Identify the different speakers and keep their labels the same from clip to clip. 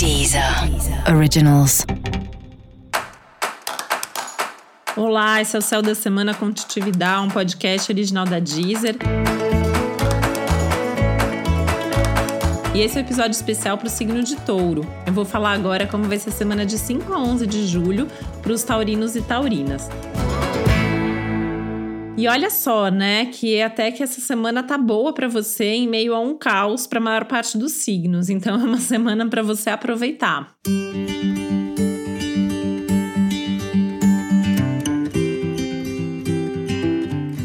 Speaker 1: Deezer Originals.
Speaker 2: Olá, esse é o Céu da Semana com Titividade, um podcast original da Deezer. E esse é o um episódio especial para o signo de touro. Eu vou falar agora como vai ser a semana de 5 a 11 de julho para os taurinos e taurinas. E olha só, né, que até que essa semana tá boa para você em meio a um caos para a maior parte dos signos. Então é uma semana para você aproveitar.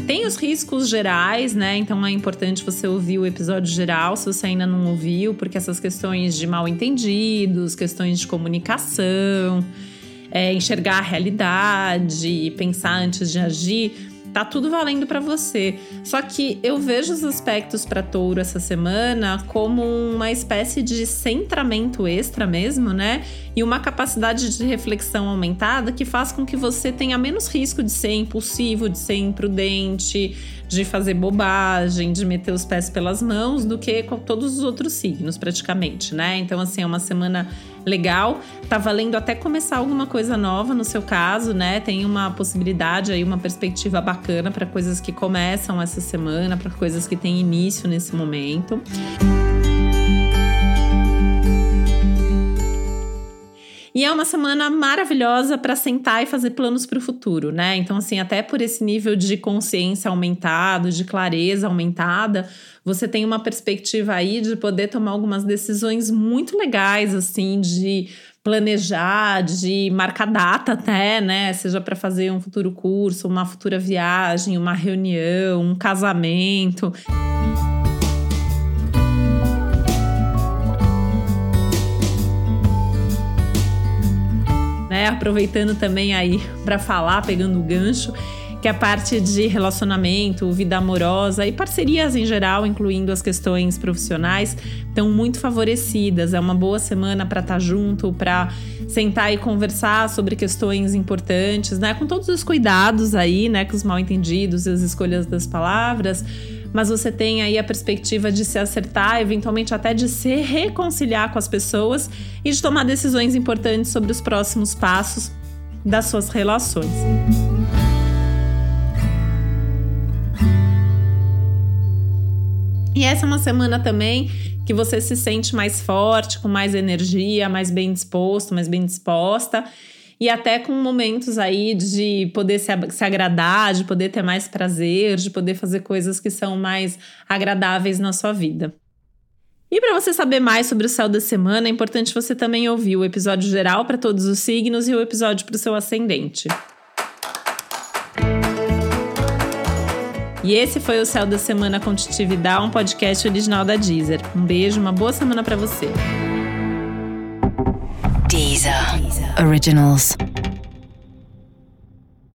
Speaker 2: Tem os riscos gerais, né? Então é importante você ouvir o episódio geral se você ainda não ouviu, porque essas questões de mal entendidos, questões de comunicação, é, enxergar a realidade, pensar antes de agir tá tudo valendo para você. Só que eu vejo os aspectos para touro essa semana como uma espécie de centramento extra mesmo, né? E uma capacidade de reflexão aumentada que faz com que você tenha menos risco de ser impulsivo, de ser imprudente, de fazer bobagem, de meter os pés pelas mãos, do que com todos os outros signos, praticamente, né? Então, assim, é uma semana legal. Tá valendo até começar alguma coisa nova no seu caso, né? Tem uma possibilidade aí, uma perspectiva bacana para coisas que começam essa semana, para coisas que têm início nesse momento. E é uma semana maravilhosa para sentar e fazer planos para o futuro, né? Então, assim, até por esse nível de consciência aumentado, de clareza aumentada, você tem uma perspectiva aí de poder tomar algumas decisões muito legais, assim, de planejar, de marcar data até, né? Seja para fazer um futuro curso, uma futura viagem, uma reunião, um casamento. Aproveitando também aí para falar, pegando o gancho, que a parte de relacionamento, vida amorosa e parcerias em geral, incluindo as questões profissionais, estão muito favorecidas. É uma boa semana para estar tá junto, para sentar e conversar sobre questões importantes, né? Com todos os cuidados aí, né? Com os mal entendidos e as escolhas das palavras mas você tem aí a perspectiva de se acertar, eventualmente até de se reconciliar com as pessoas e de tomar decisões importantes sobre os próximos passos das suas relações. E essa é uma semana também que você se sente mais forte, com mais energia, mais bem disposto, mais bem disposta e até com momentos aí de poder se, se agradar, de poder ter mais prazer, de poder fazer coisas que são mais agradáveis na sua vida. E para você saber mais sobre o céu da semana, é importante você também ouvir o episódio geral para todos os signos e o episódio para o seu ascendente. E esse foi o Céu da Semana com Titividade, um podcast original da Deezer. Um beijo, uma boa semana para você.
Speaker 1: Deezer. Originals.